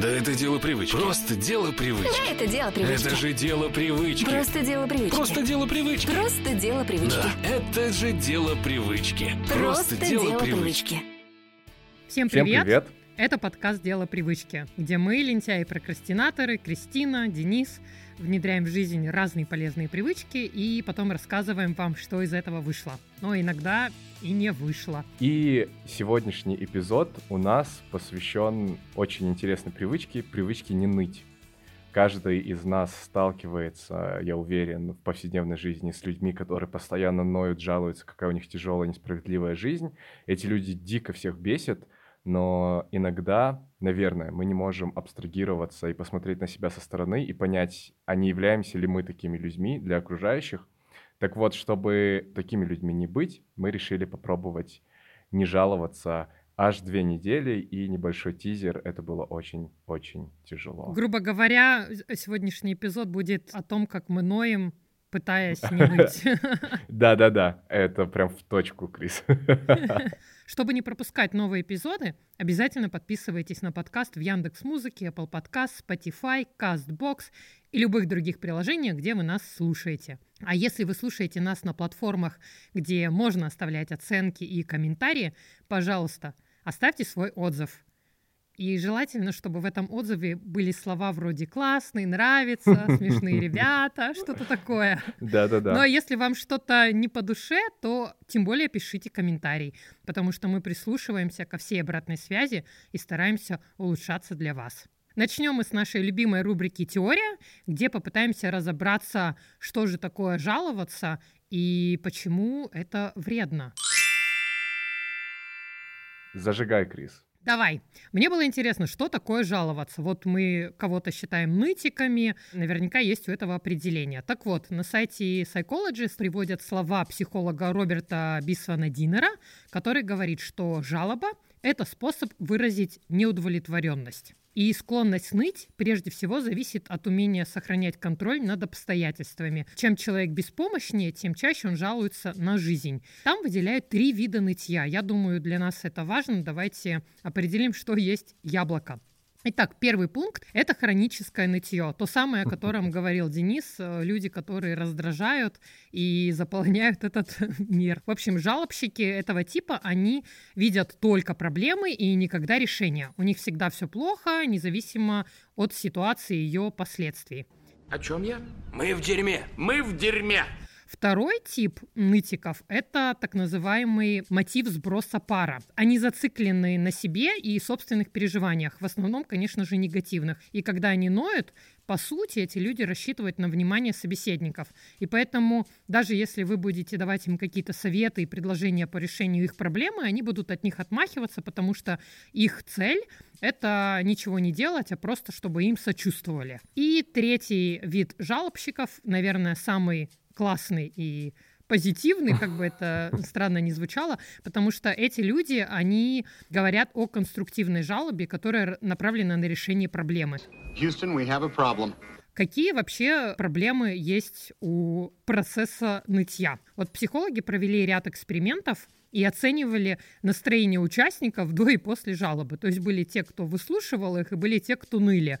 Да это дело привычки. Просто дело привычки. Это дело привычки. Это же дело привычки. Просто дело привычки. Просто дело привычки. Просто дело привычки. Да, это же дело привычки. Просто дело привычки. Всем Всем привет! привет! Это подкаст «Дело привычки», где мы, лентяи-прокрастинаторы, Кристина, Денис, внедряем в жизнь разные полезные привычки и потом рассказываем вам, что из этого вышло. Но иногда и не вышло. И сегодняшний эпизод у нас посвящен очень интересной привычке, привычке не ныть. Каждый из нас сталкивается, я уверен, в повседневной жизни с людьми, которые постоянно ноют, жалуются, какая у них тяжелая, несправедливая жизнь. Эти люди дико всех бесят, но иногда, наверное, мы не можем абстрагироваться и посмотреть на себя со стороны и понять, а не являемся ли мы такими людьми для окружающих. Так вот, чтобы такими людьми не быть, мы решили попробовать не жаловаться аж две недели и небольшой тизер. Это было очень-очень тяжело. Грубо говоря, сегодняшний эпизод будет о том, как мы ноем, пытаясь не ныть. Да-да-да, это прям в точку, Крис. Чтобы не пропускать новые эпизоды, обязательно подписывайтесь на подкаст в Яндекс Музыке, Apple Podcast, Spotify, CastBox и любых других приложениях, где вы нас слушаете. А если вы слушаете нас на платформах, где можно оставлять оценки и комментарии, пожалуйста, оставьте свой отзыв. И желательно, чтобы в этом отзыве были слова вроде «классный», «нравится», «смешные ребята», что-то такое. Да-да-да. Но если вам что-то не по душе, то тем более пишите комментарий, потому что мы прислушиваемся ко всей обратной связи и стараемся улучшаться для вас. Начнем мы с нашей любимой рубрики «Теория», где попытаемся разобраться, что же такое жаловаться и почему это вредно. Зажигай, Крис. Давай. Мне было интересно, что такое жаловаться. Вот мы кого-то считаем нытиками, наверняка есть у этого определение. Так вот, на сайте Psychologist приводят слова психолога Роберта Бисвана Динера, который говорит, что жалоба – это способ выразить неудовлетворенность. И склонность ныть прежде всего зависит от умения сохранять контроль над обстоятельствами. Чем человек беспомощнее, тем чаще он жалуется на жизнь. Там выделяют три вида нытья. Я думаю, для нас это важно. Давайте определим, что есть яблоко. Итак, первый пункт – это хроническое нытье. То самое, о котором говорил Денис, э, люди, которые раздражают и заполняют этот мир. В общем, жалобщики этого типа, они видят только проблемы и никогда решения. У них всегда все плохо, независимо от ситуации и ее последствий. О чем я? Мы в дерьме. Мы в дерьме. Второй тип нытиков – это так называемый мотив сброса пара. Они зациклены на себе и собственных переживаниях, в основном, конечно же, негативных. И когда они ноют, по сути, эти люди рассчитывают на внимание собеседников. И поэтому, даже если вы будете давать им какие-то советы и предложения по решению их проблемы, они будут от них отмахиваться, потому что их цель — это ничего не делать, а просто чтобы им сочувствовали. И третий вид жалобщиков, наверное, самый классный и позитивный, как бы это странно не звучало, потому что эти люди, они говорят о конструктивной жалобе, которая направлена на решение проблемы. Houston, we have a problem. Какие вообще проблемы есть у процесса нытья? Вот психологи провели ряд экспериментов и оценивали настроение участников до и после жалобы. То есть были те, кто выслушивал их, и были те, кто ныли.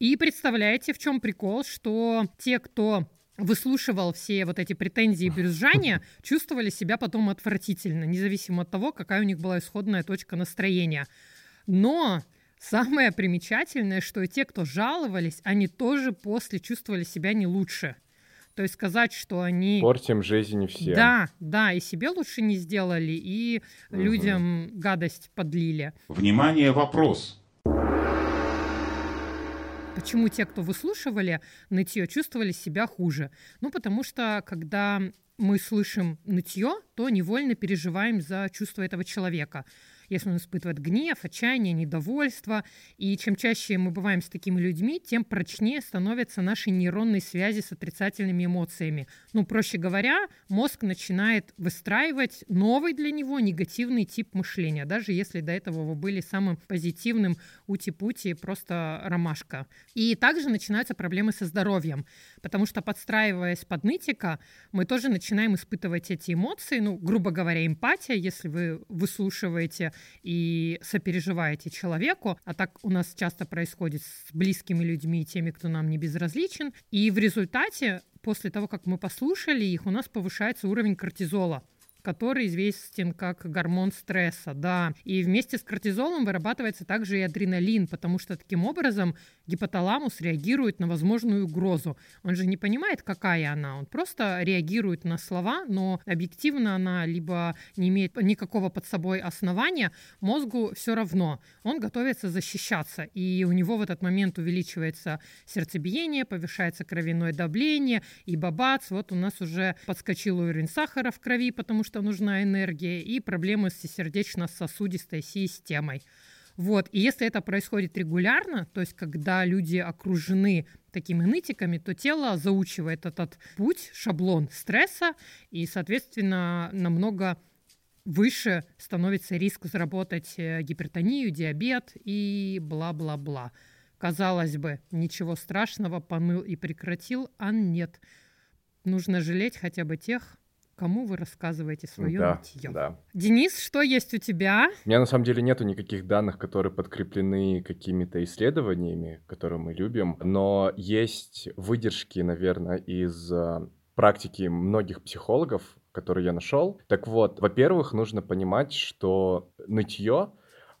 И представляете, в чем прикол, что те, кто выслушивал все вот эти претензии и брюзжания, чувствовали себя потом отвратительно, независимо от того, какая у них была исходная точка настроения. Но самое примечательное, что и те, кто жаловались, они тоже после чувствовали себя не лучше. То есть сказать, что они... Портим жизнь всем. Да, да, и себе лучше не сделали, и Мгм. людям гадость подлили. Внимание, вопрос. Почему те, кто выслушивали нытье, чувствовали себя хуже? Ну, потому что, когда мы слышим нытье, то невольно переживаем за чувства этого человека. Если он испытывает гнев, отчаяние, недовольство. И чем чаще мы бываем с такими людьми, тем прочнее становятся наши нейронные связи с отрицательными эмоциями. Ну, проще говоря, мозг начинает выстраивать новый для него негативный тип мышления, даже если до этого вы были самым позитивным ути-пути, просто ромашка. И также начинаются проблемы со здоровьем, потому что подстраиваясь под нытика, мы тоже начинаем испытывать эти эмоции, ну, грубо говоря, эмпатия, если вы выслушиваете и сопереживаете человеку, а так у нас часто происходит с близкими людьми, теми, кто нам не безразличен, и в результате после того, как мы послушали их, у нас повышается уровень кортизола который известен как гормон стресса, да. И вместе с кортизолом вырабатывается также и адреналин, потому что таким образом гипоталамус реагирует на возможную угрозу. Он же не понимает, какая она, он просто реагирует на слова, но объективно она либо не имеет никакого под собой основания, мозгу все равно. Он готовится защищаться, и у него в этот момент увеличивается сердцебиение, повышается кровяное давление, и бабац, вот у нас уже подскочил уровень сахара в крови, потому что нужна энергия, и проблемы с сердечно-сосудистой системой. Вот. И если это происходит регулярно, то есть когда люди окружены такими нытиками, то тело заучивает этот путь, шаблон стресса, и, соответственно, намного выше становится риск заработать э, гипертонию, диабет и бла-бла-бла. Казалось бы, ничего страшного, помыл и прекратил, а нет. Нужно жалеть хотя бы тех, кому вы рассказываете свое да, нытье. да. Денис, что есть у тебя? У меня на самом деле нету никаких данных, которые подкреплены какими-то исследованиями, которые мы любим, но есть выдержки, наверное, из э, практики многих психологов, которые я нашел. Так вот, во-первых, нужно понимать, что нытье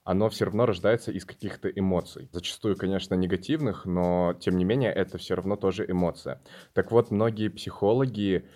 оно все равно рождается из каких-то эмоций. Зачастую, конечно, негативных, но тем не менее это все равно тоже эмоция. Так вот, многие психологи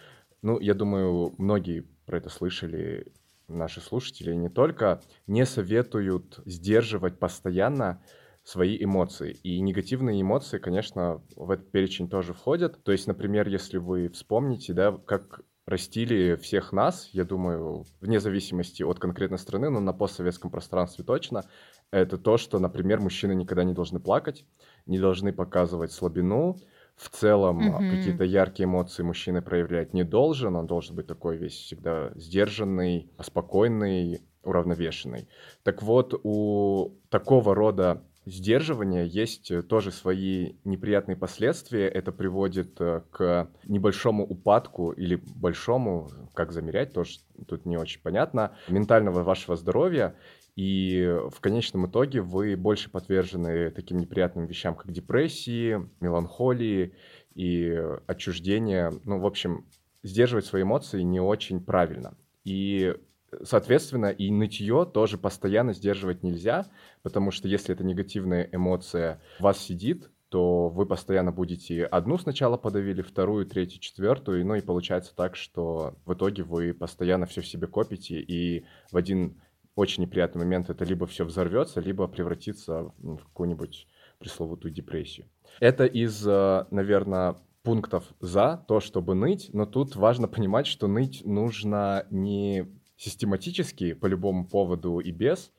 ну, я думаю, многие про это слышали, наши слушатели, не только, не советуют сдерживать постоянно свои эмоции. И негативные эмоции, конечно, в этот перечень тоже входят. То есть, например, если вы вспомните, да, как растили всех нас, я думаю, вне зависимости от конкретной страны, но на постсоветском пространстве точно, это то, что, например, мужчины никогда не должны плакать, не должны показывать слабину, в целом mm-hmm. какие-то яркие эмоции мужчина проявлять не должен, он должен быть такой весь всегда сдержанный, спокойный, уравновешенный. Так вот, у такого рода сдерживания есть тоже свои неприятные последствия. Это приводит э, к небольшому упадку или большому, как замерять, тоже тут не очень понятно, ментального вашего здоровья. И в конечном итоге вы больше подвержены таким неприятным вещам, как депрессии, меланхолии и отчуждение. Ну, в общем, сдерживать свои эмоции не очень правильно. И, соответственно, и нытье тоже постоянно сдерживать нельзя, потому что если эта негативная эмоция у вас сидит, то вы постоянно будете одну сначала подавили, вторую, третью, четвертую, ну и получается так, что в итоге вы постоянно все в себе копите, и в один очень неприятный момент это либо все взорвется, либо превратится в какую-нибудь пресловутую депрессию. Это из, э, наверное, пунктов за то, чтобы ныть, но тут важно понимать, что ныть нужно не систематически по любому поводу и без,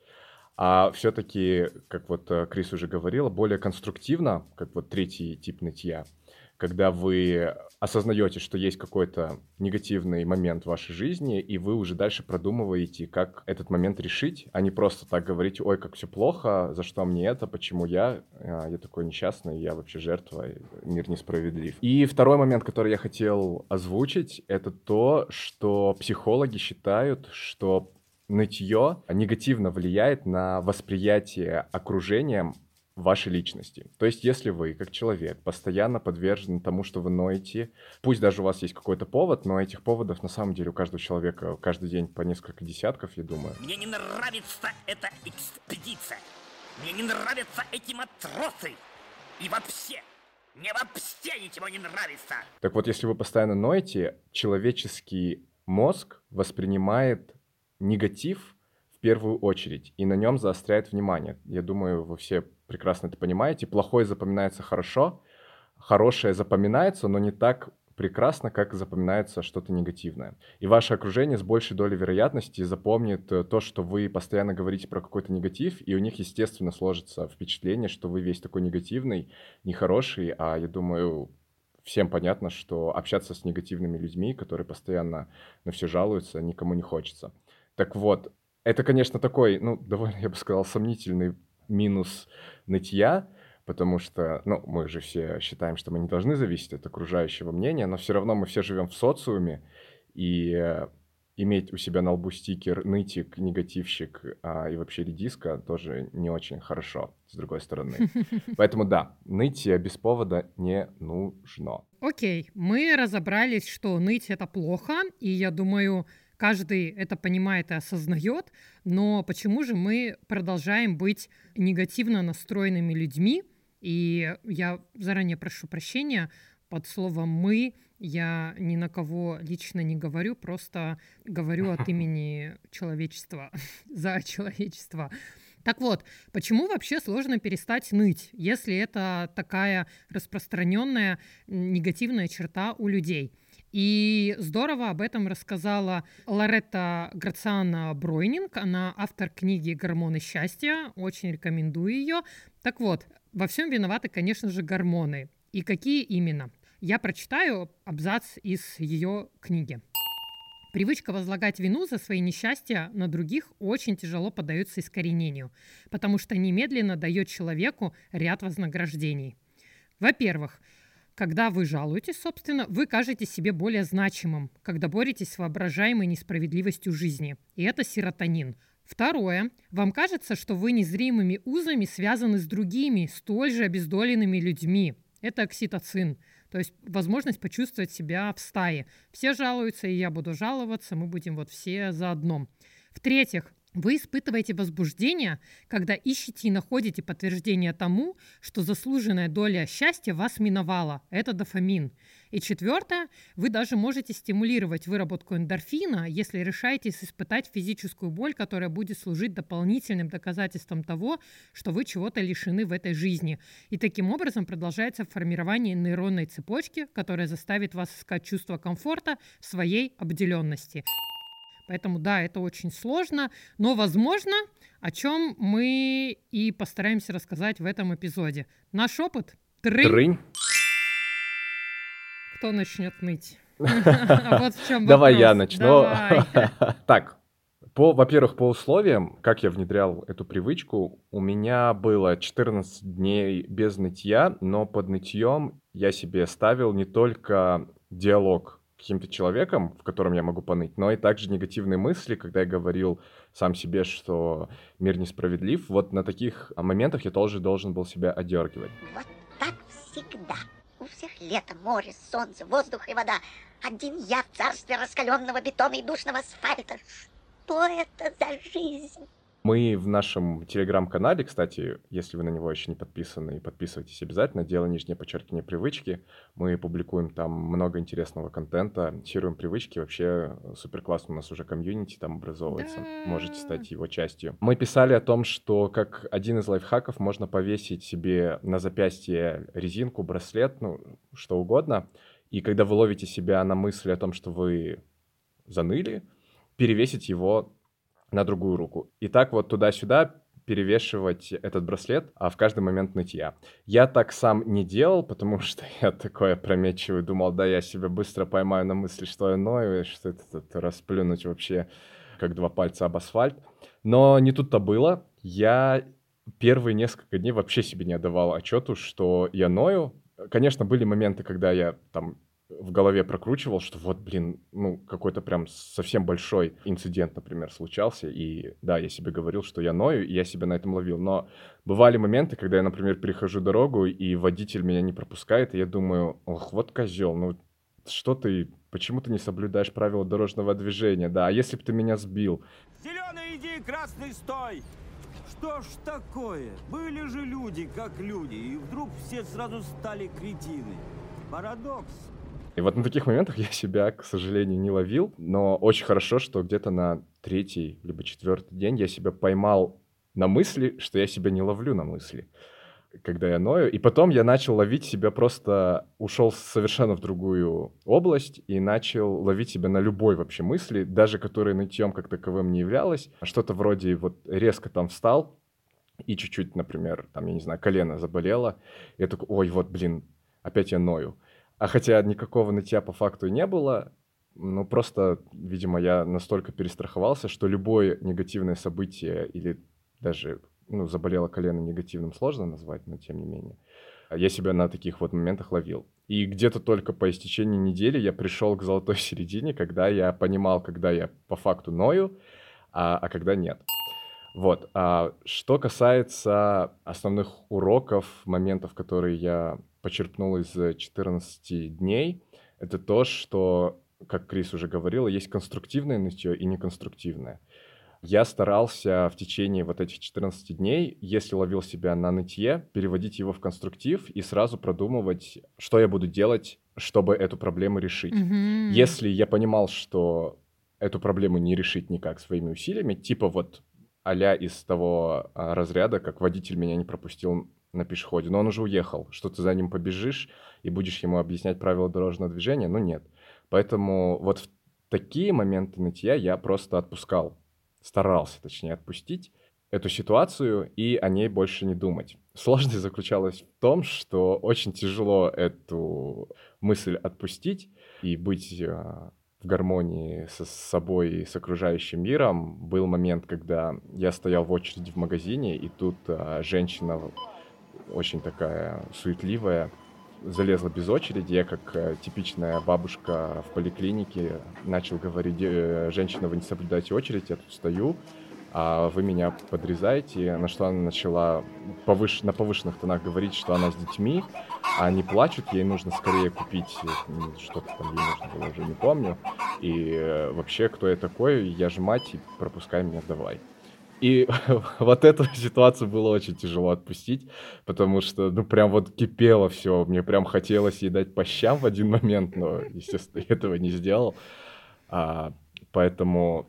а все-таки, как вот э, Крис уже говорила, более конструктивно, как вот третий тип нытья – когда вы осознаете, что есть какой-то негативный момент в вашей жизни, и вы уже дальше продумываете, как этот момент решить, а не просто так говорить, ой, как все плохо, за что мне это, почему я, а, я такой несчастный, я вообще жертва, мир несправедлив. И второй момент, который я хотел озвучить, это то, что психологи считают, что нытье негативно влияет на восприятие окружением вашей личности. То есть, если вы, как человек, постоянно подвержены тому, что вы ноете, пусть даже у вас есть какой-то повод, но этих поводов на самом деле у каждого человека каждый день по несколько десятков, я думаю. Мне не нравится эта экспедиция. Мне не нравятся эти матросы. И вообще, мне вообще ничего не нравится. Так вот, если вы постоянно ноете, человеческий мозг воспринимает негатив в первую очередь и на нем заостряет внимание. Я думаю, вы все прекрасно это понимаете. Плохое запоминается хорошо, хорошее запоминается, но не так прекрасно, как запоминается что-то негативное. И ваше окружение с большей долей вероятности запомнит э, то, что вы постоянно говорите про какой-то негатив, и у них, естественно, сложится впечатление, что вы весь такой негативный, нехороший, а я думаю, всем понятно, что общаться с негативными людьми, которые постоянно на все жалуются, никому не хочется. Так вот, это, конечно, такой, ну, довольно, я бы сказал, сомнительный минус нытья, потому что, ну, мы же все считаем, что мы не должны зависеть от окружающего мнения, но все равно мы все живем в социуме, и иметь у себя на лбу стикер нытик, негативщик а, и вообще редиска тоже не очень хорошо, с другой стороны. Поэтому да, ныть без повода не нужно. Окей, мы разобрались, что ныть это плохо, и я думаю, каждый это понимает и осознает, но почему же мы продолжаем быть негативно настроенными людьми? И я заранее прошу прощения, под словом «мы» я ни на кого лично не говорю, просто говорю от имени человечества, за человечество. Так вот, почему вообще сложно перестать ныть, если это такая распространенная негативная черта у людей? И здорово об этом рассказала Лоретта Грациана Бройнинг. Она автор книги «Гормоны счастья». Очень рекомендую ее. Так вот, во всем виноваты, конечно же, гормоны. И какие именно? Я прочитаю абзац из ее книги. Привычка возлагать вину за свои несчастья на других очень тяжело поддается искоренению, потому что немедленно дает человеку ряд вознаграждений. Во-первых, когда вы жалуетесь, собственно, вы кажете себе более значимым, когда боретесь с воображаемой несправедливостью жизни. И это серотонин. Второе. Вам кажется, что вы незримыми узами связаны с другими, столь же обездоленными людьми. Это окситоцин. То есть возможность почувствовать себя в стае. Все жалуются, и я буду жаловаться, мы будем вот все заодно. В-третьих, вы испытываете возбуждение, когда ищете и находите подтверждение тому, что заслуженная доля счастья вас миновала. Это дофамин. И четвертое, вы даже можете стимулировать выработку эндорфина, если решаетесь испытать физическую боль, которая будет служить дополнительным доказательством того, что вы чего-то лишены в этой жизни. И таким образом продолжается формирование нейронной цепочки, которая заставит вас искать чувство комфорта в своей обделенности. Поэтому да, это очень сложно, но возможно, о чем мы и постараемся рассказать в этом эпизоде. Наш опыт трынь. Трынь. Кто начнет ныть? Вот в чем Давай я начну. Так, по, во-первых, по условиям, как я внедрял эту привычку, у меня было 14 дней без нытья, но под нытьем я себе ставил не только диалог каким-то человеком, в котором я могу поныть, но и также негативные мысли, когда я говорил сам себе, что мир несправедлив. Вот на таких моментах я тоже должен был себя одергивать. Вот так всегда. У всех лето, море, солнце, воздух и вода. Один я в царстве раскаленного бетона и душного асфальта. Что это за жизнь? Мы в нашем телеграм-канале, кстати, если вы на него еще не подписаны, подписывайтесь обязательно. Дело нижнее подчеркивание привычки. Мы публикуем там много интересного контента, тируем привычки. Вообще супер классно у нас уже комьюнити там образовывается. Да. Можете стать его частью. Мы писали о том, что как один из лайфхаков можно повесить себе на запястье резинку, браслет, ну, что угодно. И когда вы ловите себя на мысли о том, что вы заныли, перевесить его на другую руку. И так вот туда-сюда перевешивать этот браслет, а в каждый момент нытья. Я так сам не делал, потому что я такой опрометчивый, думал, да, я себя быстро поймаю на мысли, что я ною, и что это, это расплюнуть вообще как два пальца об асфальт. Но не тут-то было. Я первые несколько дней вообще себе не отдавал отчету, что я ною. Конечно, были моменты, когда я там в голове прокручивал, что вот, блин, ну, какой-то прям совсем большой инцидент, например, случался, и да, я себе говорил, что я ною, и я себя на этом ловил, но бывали моменты, когда я, например, перехожу дорогу, и водитель меня не пропускает, и я думаю, ох, вот козел, ну, что ты, почему ты не соблюдаешь правила дорожного движения, да, а если бы ты меня сбил? Зеленый иди, красный стой! Что ж такое? Были же люди, как люди, и вдруг все сразу стали кретины. Парадокс. И вот на таких моментах я себя, к сожалению, не ловил, но очень хорошо, что где-то на третий либо четвертый день я себя поймал на мысли, что я себя не ловлю на мысли, когда я ною. И потом я начал ловить себя просто, ушел совершенно в другую область и начал ловить себя на любой вообще мысли, даже которые нытьем как таковым не являлось. Что-то вроде вот резко там встал, и чуть-чуть, например, там, я не знаю, колено заболело. Я такой, ой, вот, блин, опять я ною. А хотя никакого нытья по факту и не было, ну просто, видимо, я настолько перестраховался, что любое негативное событие или даже ну, заболело колено негативным, сложно назвать, но тем не менее. Я себя на таких вот моментах ловил. И где-то только по истечении недели я пришел к золотой середине, когда я понимал, когда я по факту ною, а, а когда нет. Вот. А что касается основных уроков, моментов, которые я почерпнул из 14 дней, это то, что, как Крис уже говорила, есть конструктивное нытье и неконструктивное. Я старался в течение вот этих 14 дней, если ловил себя на нытье, переводить его в конструктив и сразу продумывать, что я буду делать, чтобы эту проблему решить. Мгм. Если я понимал, что эту проблему не решить никак своими усилиями, типа вот а из того а, разряда, как водитель меня не пропустил на пешеходе, но он уже уехал, что ты за ним побежишь и будешь ему объяснять правила дорожного движения, ну нет. Поэтому вот в такие моменты нытья я просто отпускал, старался, точнее, отпустить эту ситуацию и о ней больше не думать. Сложность заключалась в том, что очень тяжело эту мысль отпустить и быть а, в гармонии со собой и с окружающим миром. Был момент, когда я стоял в очереди в магазине, и тут а, женщина очень такая суетливая залезла без очереди. Я, как а, типичная бабушка в поликлинике, начал говорить, «Э, женщина, вы не соблюдаете очередь, я тут стою, а вы меня подрезаете, на что она начала повыш... на повышенных тонах говорить, что она с детьми, а они плачут, ей нужно скорее купить э, что-то там ей нужно было, уже не помню. И э, вообще, кто я такой, я же мать, и пропускай меня давай. И вот эту ситуацию было очень тяжело отпустить, потому что, ну, прям вот кипело все. Мне прям хотелось ей дать по щам в один момент, но, естественно, этого не сделал. А, поэтому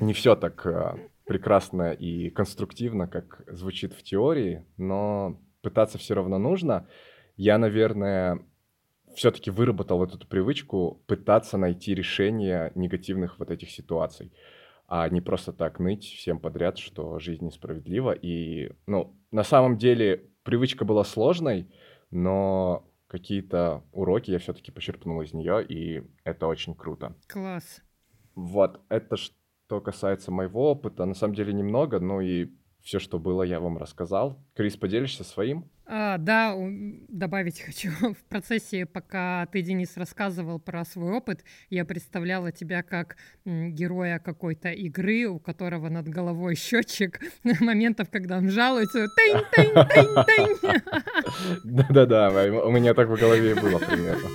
не все так а, прекрасно и конструктивно, как звучит в теории, но пытаться все равно нужно. Я, наверное, все-таки выработал эту привычку пытаться найти решение негативных вот этих ситуаций, а не просто так ныть всем подряд, что жизнь несправедлива. И, ну, на самом деле привычка была сложной, но какие-то уроки я все-таки почерпнул из нее, и это очень круто. Класс. Вот, это что касается моего опыта, на самом деле немного, ну и все, что было, я вам рассказал. Крис, поделишься своим? А, да, добавить хочу. В процессе, пока ты, Денис, рассказывал про свой опыт, я представляла тебя как героя какой-то игры, у которого над головой счетчик моментов, когда он жалуется. Тынь, тынь, тынь, тынь. Да-да-да, у меня так в голове было примерно.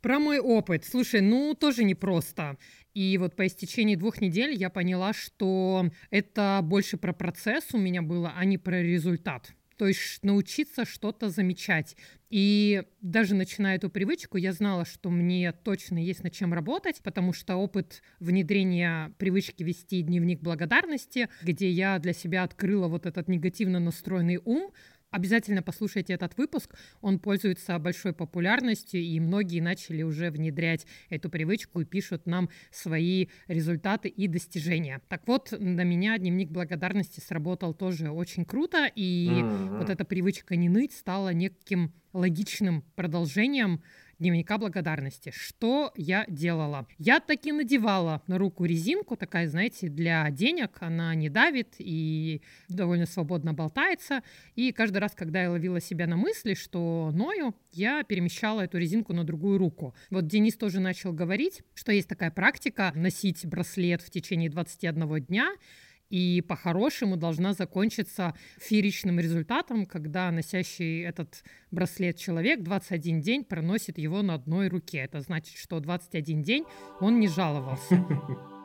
Про мой опыт. Слушай, ну тоже непросто. И вот по истечении двух недель я поняла, что это больше про процесс у меня было, а не про результат. То есть научиться что-то замечать. И даже начиная эту привычку, я знала, что мне точно есть над чем работать, потому что опыт внедрения привычки вести дневник благодарности, где я для себя открыла вот этот негативно настроенный ум, Обязательно послушайте этот выпуск, он пользуется большой популярностью, и многие начали уже внедрять эту привычку и пишут нам свои результаты и достижения. Так вот, на меня дневник благодарности сработал тоже очень круто, и Мгм. вот эта привычка не ныть стала неким логичным продолжением дневника благодарности. Что я делала? Я таки надевала на руку резинку, такая, знаете, для денег. Она не давит и довольно свободно болтается. И каждый раз, когда я ловила себя на мысли, что ною, я перемещала эту резинку на другую руку. Вот Денис тоже начал говорить, что есть такая практика носить браслет в течение 21 дня, и по-хорошему должна закончиться фееричным результатом, когда носящий этот браслет человек 21 день проносит его на одной руке. Это значит, что 21 день он не жаловался.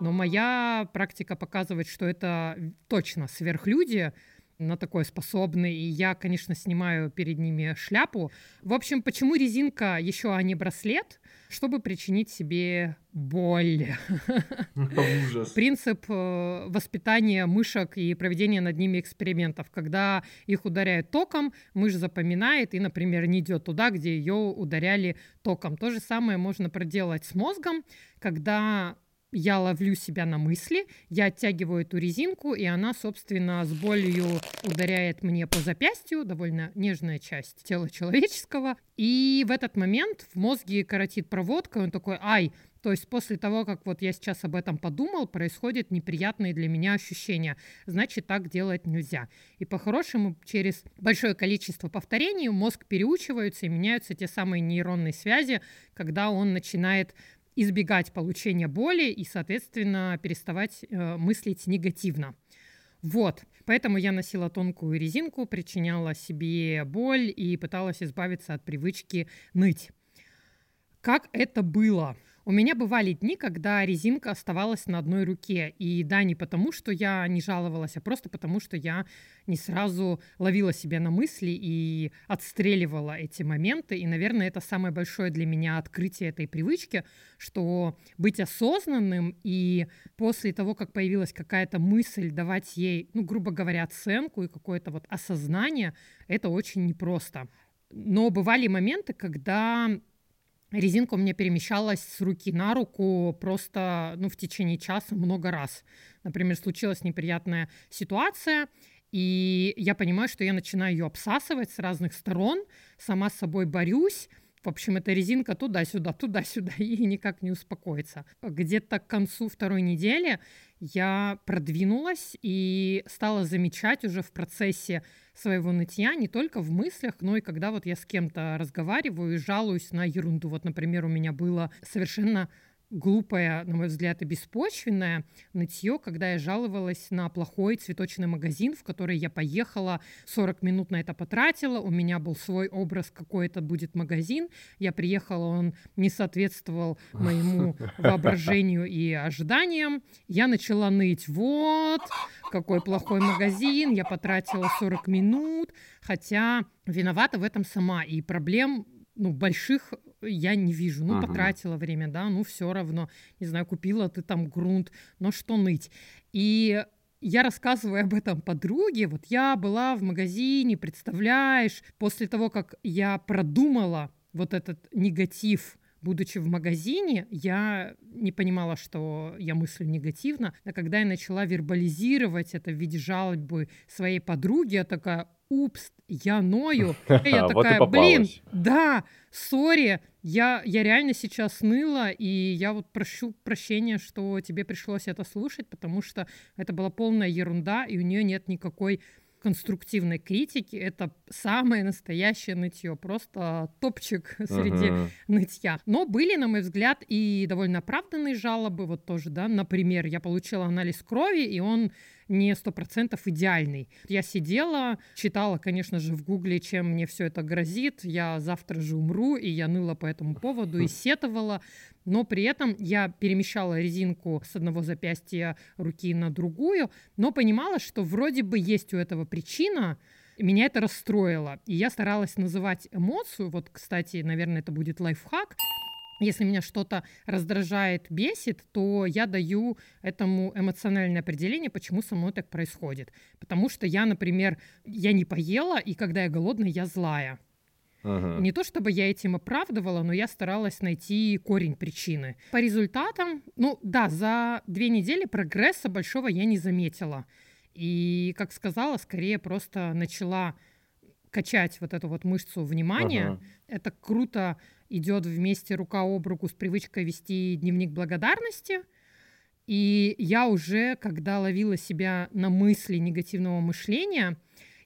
Но моя практика показывает, что это точно сверхлюди, на такое способны, и я, конечно, снимаю перед ними шляпу. В общем, почему резинка еще, а не браслет? Чтобы причинить себе боль. Ужас. Принцип э, воспитания мышек и проведения над ними экспериментов. Когда их ударяют током, мышь запоминает и, например, не идет туда, где ее ударяли током. То же самое можно проделать с мозгом, когда я ловлю себя на мысли, я оттягиваю эту резинку, и она, собственно, с болью ударяет мне по запястью, довольно нежная часть тела человеческого. И в этот момент в мозге коротит проводка, он такой, ай, То есть после того, как вот я сейчас об этом подумал, происходят неприятные для меня ощущения. Значит, так делать нельзя. И по-хорошему, через большое количество повторений мозг переучивается и меняются те самые нейронные связи, когда он начинает избегать получения боли и, соответственно, переставать э, мыслить негативно. Вот, поэтому я носила тонкую резинку, причиняла себе боль и пыталась избавиться от привычки ныть. Как это было? У меня бывали дни, когда резинка оставалась на одной руке. И да, не потому, что я не жаловалась, а просто потому, что я не сразу ловила себя на мысли и отстреливала эти моменты. И, наверное, это самое большое для меня открытие этой привычки, что быть осознанным и после того, как появилась какая-то мысль, давать ей, ну, грубо говоря, оценку и какое-то вот осознание, это очень непросто. Но бывали моменты, когда резинка у меня перемещалась с руки на руку просто ну, в течение часа много раз. Например, случилась неприятная ситуация, и я понимаю, что я начинаю ее обсасывать с разных сторон, сама с собой борюсь, в общем, эта резинка туда-сюда, туда-сюда, и никак не успокоится. Где-то к концу второй недели я продвинулась и стала замечать уже в процессе своего нытья не только в мыслях, но и когда вот я с кем-то разговариваю и жалуюсь на ерунду. Вот, например, у меня было совершенно глупое, на мой взгляд, и беспочвенное нытье, когда я жаловалась на плохой цветочный магазин, в который я поехала, 40 минут на это потратила, у меня был свой образ, какой это будет магазин, я приехала, он не соответствовал моему воображению и ожиданиям, я начала ныть, вот, какой плохой магазин, я потратила 40 минут, хотя виновата в этом сама, и проблем ну, больших я не вижу. Ну, ага. потратила время, да, ну, все равно. Не знаю, купила ты там грунт, но что ныть. И я рассказываю об этом подруге. Вот я была в магазине, представляешь, после того, как я продумала вот этот негатив будучи в магазине, я не понимала, что я мыслю негативно. А когда я начала вербализировать это в виде жалобы своей подруги, я такая, упс, я ною. И я такая, блин, да, сори, я, я реально сейчас ныла, и я вот прощу прощения, что тебе пришлось это слушать, потому что это была полная ерунда, и у нее нет никакой конструктивной критики. Это самое настоящее нытье, просто топчик среди uh-huh. нытья. Но были, на мой взгляд, и довольно оправданные жалобы, вот тоже, да, например, я получила анализ крови, и он не сто процентов идеальный. Я сидела, читала, конечно же, в гугле, чем мне все это грозит, я завтра же умру, и я ныла по этому поводу и сетовала, но при этом я перемещала резинку с одного запястья руки на другую, но понимала, что вроде бы есть у этого причина, меня это расстроило. И я старалась называть эмоцию, вот, кстати, наверное, это будет лайфхак, если меня что-то раздражает, бесит, то я даю этому эмоциональное определение, почему со мной так происходит. Потому что я, например, я не поела, и когда я голодная, я злая. Ага. Не то чтобы я этим оправдывала, но я старалась найти корень причины. По результатам, ну да, за две недели прогресса большого я не заметила. И, как сказала, скорее просто начала качать вот эту вот мышцу внимания. Ага. Это круто идет вместе рука об руку с привычкой вести дневник благодарности. И я уже, когда ловила себя на мысли негативного мышления,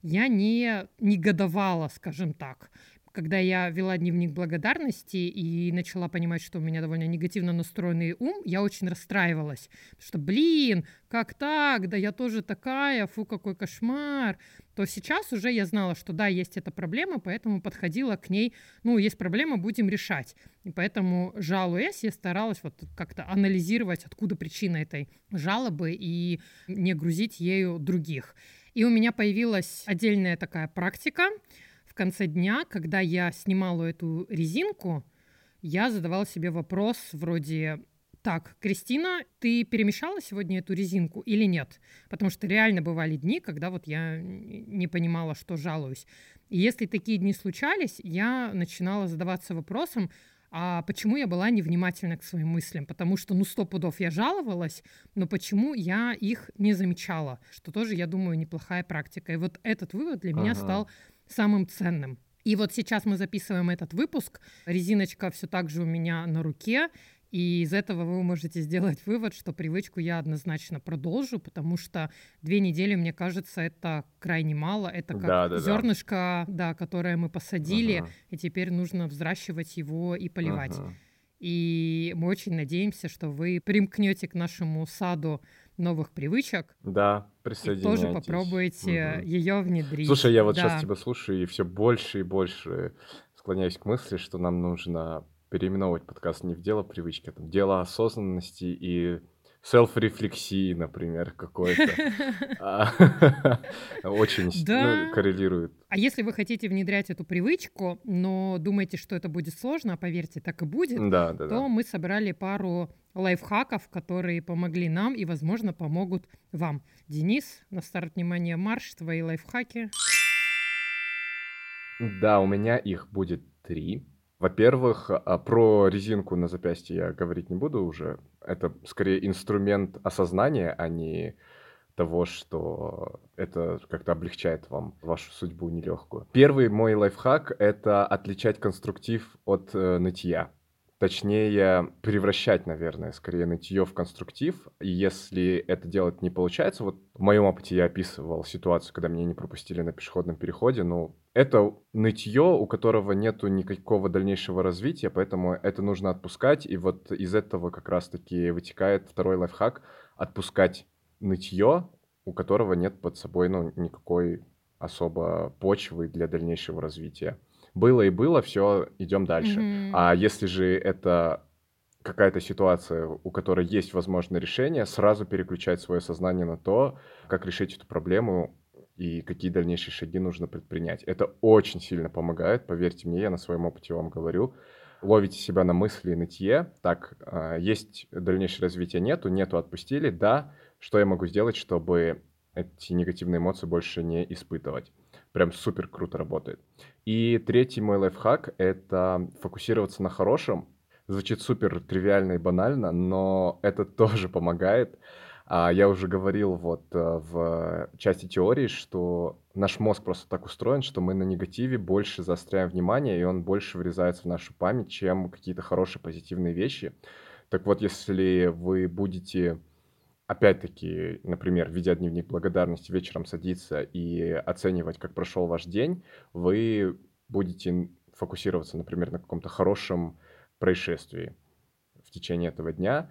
я не негодовала, скажем так когда я вела дневник благодарности и начала понимать, что у меня довольно негативно настроенный ум, я очень расстраивалась. Потому что, блин, как так? Да я тоже такая, фу, какой кошмар. То сейчас уже я знала, что да, есть эта проблема, поэтому подходила к ней, ну, есть проблема, будем решать. И поэтому, жалуясь, я старалась вот как-то анализировать, откуда причина этой жалобы и не грузить ею других. И у меня появилась отдельная такая практика — в конце дня, когда я снимала эту резинку, я задавала себе вопрос вроде так, Кристина, ты перемещала сегодня эту резинку или нет? Потому что реально бывали дни, когда вот я не понимала, что жалуюсь. И если такие дни случались, я начинала задаваться вопросом, а почему я была невнимательна к своим мыслям? Потому что, ну, сто пудов я жаловалась, но почему я их не замечала? Что тоже, я думаю, неплохая практика. И вот этот вывод для ага. меня стал самым ценным. И вот сейчас мы записываем этот выпуск. Резиночка все так же у меня на руке. И из этого вы можете сделать вывод, что привычку я однозначно продолжу, потому что две недели, мне кажется, это крайне мало. Это как Да, да, да. зернышко, да, которое мы посадили, Ага. и теперь нужно взращивать его и поливать. Мгм. И мы очень надеемся, что вы примкнете к нашему саду новых привычек Да, и присоединяйтесь. тоже попробуете Мгм. ее внедрить. Слушай, я вот Да. сейчас тебя слушаю и все больше и больше склоняюсь к мысли, что нам нужно переименовывать подкаст не в дело привычки, а там дело осознанности и селф-рефлексии, например, какой-то. А, Очень ну, коррелирует. А если вы хотите внедрять эту привычку, но думаете, что это будет сложно, а поверьте, так и будет, то мы собрали пару лайфхаков, которые помогли нам и, возможно, помогут вам. Денис, на старт внимания марш, твои лайфхаки. Да, у меня их будет три. Во-первых, а, про резинку на запястье я говорить не буду уже. Это скорее инструмент осознания, а не того, что это как-то облегчает вам вашу судьбу нелегкую. Первый мой лайфхак — это отличать конструктив от э, нытья. Точнее, превращать, наверное, скорее нытье в конструктив. И если это делать не получается, вот в моем опыте я описывал ситуацию, когда меня не пропустили на пешеходном переходе, ну, это нытье, у которого нету никакого дальнейшего развития, поэтому это нужно отпускать. И вот из этого как раз-таки вытекает второй лайфхак — отпускать нытье, у которого нет под собой, ну, никакой особо почвы для дальнейшего развития. Было и было, все, идем дальше. Мгм. А если же это какая-то ситуация, у которой есть возможное решение, сразу переключать свое сознание на то, как решить эту проблему и какие дальнейшие шаги нужно предпринять. Это очень сильно помогает, поверьте мне, я на своем опыте вам говорю. Ловите себя на мысли и нытье. Так, а, есть дальнейшее развитие, нету, нету, отпустили. Да, что я могу сделать, чтобы эти негативные эмоции больше не испытывать? Прям супер круто работает. И третий мой лайфхак — это фокусироваться на хорошем. Звучит супер тривиально и банально, но это тоже помогает. А я уже говорил вот э, в части теории, что наш мозг просто так устроен, что мы на негативе больше заостряем внимание, и он больше врезается в нашу память, чем какие-то хорошие позитивные вещи. Так вот, если вы будете, опять-таки, например, ведя дневник благодарности, вечером садиться и оценивать, как прошел ваш день, вы будете фокусироваться, например, на каком-то хорошем происшествии в течение этого дня.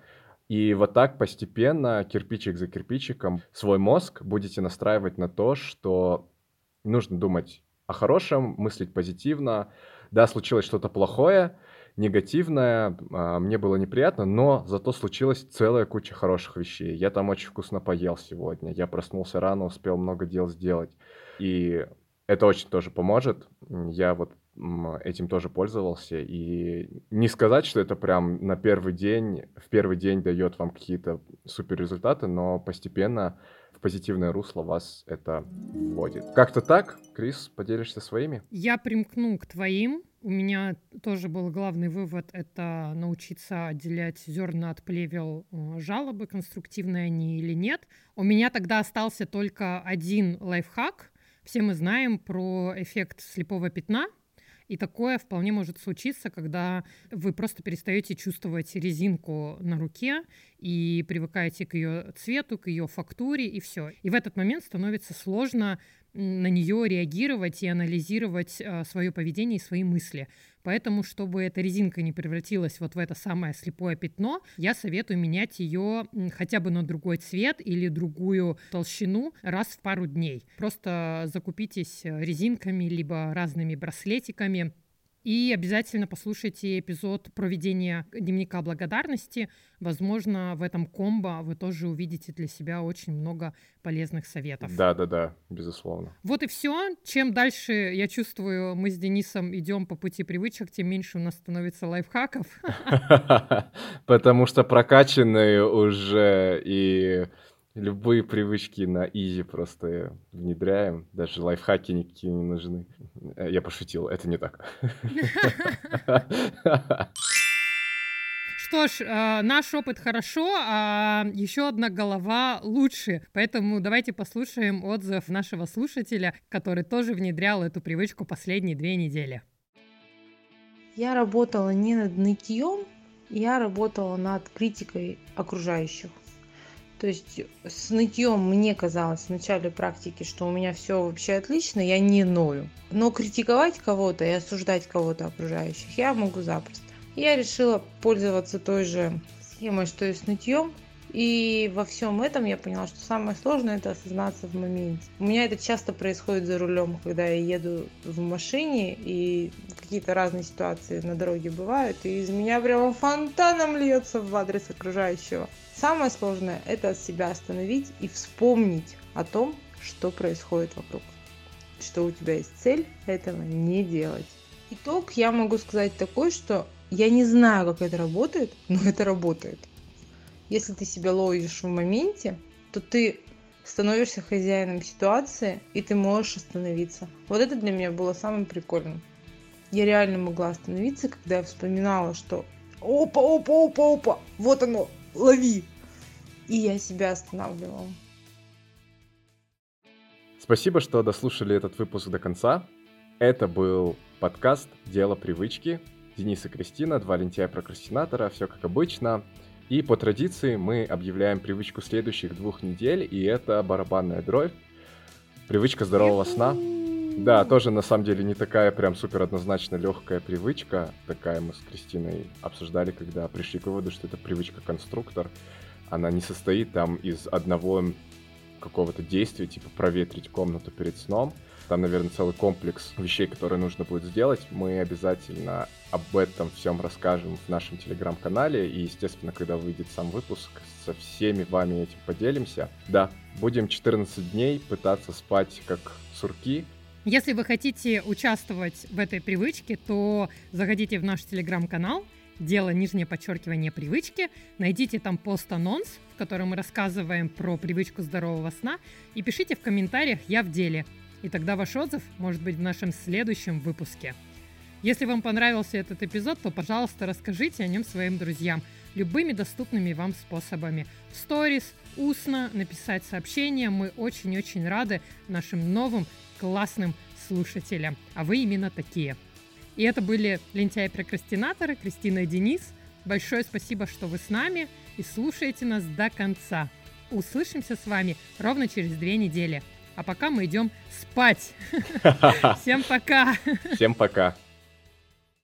И вот так постепенно, кирпичик за кирпичиком, свой мозг будете настраивать на то, что нужно думать о хорошем, мыслить позитивно. Да, случилось что-то плохое, негативное, а, мне было неприятно, но зато случилась целая куча хороших вещей. Я там очень вкусно поел сегодня, я проснулся рано, успел много дел сделать. И это очень тоже поможет. Я вот этим тоже пользовался. И не сказать, что это прям на первый день, в первый день дает вам какие-то супер результаты, но постепенно в позитивное русло вас это вводит. Как-то так, Крис, поделишься своими? Я примкну к твоим. У меня тоже был главный вывод — это научиться отделять зерна от плевел э, жалобы, конструктивные они или нет. У меня тогда остался только один лайфхак. Все мы знаем про эффект слепого пятна, и такое вполне может случиться, когда вы просто перестаете чувствовать резинку на руке и привыкаете к ее цвету, к ее фактуре, и все. И в этот момент становится сложно на нее реагировать и анализировать свое поведение и свои мысли. Поэтому, чтобы эта резинка не превратилась вот в это самое слепое пятно, я советую менять ее хотя бы на другой цвет или другую толщину раз в пару дней. Просто закупитесь э, резинками либо разными браслетиками. И обязательно послушайте эпизод проведения дневника благодарности. Возможно, в этом комбо вы тоже увидите для себя очень много полезных советов. Да-да-да, безусловно. Вот и все. Чем дальше, я чувствую, мы с Денисом идем по пути привычек, тем меньше у нас становится лайфхаков. Потому что прокачанные уже и любые привычки на изи просто внедряем. Даже лайфхаки никакие не нужны. Э, Я пошутил, это не так. Что ж, э, наш опыт хорошо, а еще одна голова лучше. Поэтому давайте послушаем отзыв нашего слушателя, который тоже внедрял эту привычку последние две недели. Я работала не над нытьем, я работала над критикой окружающих. То есть с нытьем мне казалось в начале практики, что у меня все вообще отлично, я не ною. Но критиковать кого-то и осуждать кого-то окружающих я могу запросто. Я решила пользоваться той же схемой, что и с нытьем, и во всем этом я поняла, что самое сложное это осознаться в моменте. У меня это часто происходит за рулем, когда я еду в машине, и какие-то разные ситуации на дороге бывают, и из меня прямо фонтаном льется в адрес окружающего. Самое сложное это себя остановить и вспомнить о том, что происходит вокруг. Что у тебя есть цель этого не делать. Итог я могу сказать такой, что я не знаю, как это работает, но это работает если ты себя ловишь в моменте, то ты становишься хозяином ситуации, и ты можешь остановиться. Вот это для меня было самым прикольным. Я реально могла остановиться, когда я вспоминала, что опа, опа, опа, опа, вот оно, лови. И я себя останавливала. Спасибо, что дослушали этот выпуск до конца. Это был подкаст «Дело привычки». Денис и Кристина, два лентяя-прокрастинатора, все как обычно. И по традиции мы объявляем привычку следующих двух недель, и это барабанная дробь. Привычка здорового сна. Да, тоже на самом деле не такая прям супер однозначно легкая привычка. Такая мы с Кристиной обсуждали, когда пришли к выводу, что это привычка-конструктор. Она не состоит там из одного какого-то действия, типа проветрить комнату перед сном. Там, наверное, целый комплекс вещей, которые нужно будет сделать. Мы обязательно об этом всем расскажем в нашем телеграм-канале. И, естественно, когда выйдет сам выпуск, со всеми вами этим поделимся. Да, будем 14 дней пытаться спать как сурки. Если вы хотите участвовать в этой привычке, то заходите в наш телеграм-канал, дело нижнее подчеркивание привычки, найдите там пост-анонс, в котором мы рассказываем про привычку здорового сна, и пишите в комментариях «Я в деле» и тогда ваш отзыв может быть в нашем следующем выпуске. Если вам понравился этот эпизод, то, пожалуйста, расскажите о нем своим друзьям любыми доступными вам способами. В сторис, устно, написать сообщение. Мы очень-очень рады нашим новым классным слушателям. А вы именно такие. И это были лентяи-прокрастинаторы Кристина и Денис. Большое спасибо, что вы с нами и слушаете нас до конца. Услышимся с вами ровно через две недели. А пока мы идем спать. Всем пока. Всем пока.